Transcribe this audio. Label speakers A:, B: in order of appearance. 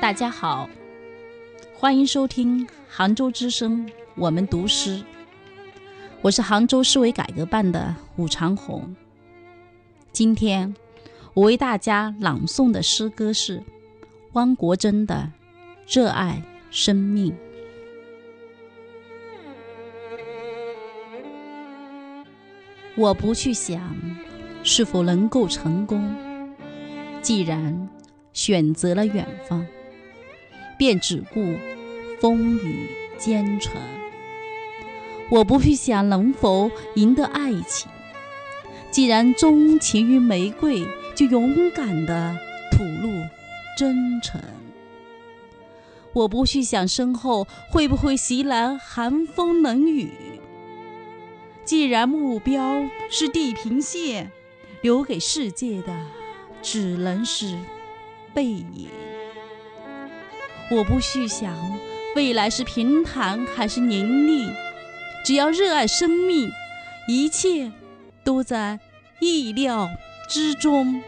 A: 大家好，欢迎收听杭州之声，我们读诗。我是杭州市委改革办的武长红。今天我为大家朗诵的诗歌是汪国真的《热爱生命》。我不去想是否能够成功，既然选择了远方。便只顾风雨兼程。我不去想能否赢得爱情，既然钟情于玫瑰，就勇敢地吐露真诚。我不去想身后会不会袭来寒风冷雨，既然目标是地平线，留给世界的只能是背影。我不去想未来是平坦还是凌厉，只要热爱生命，一切都在意料之中。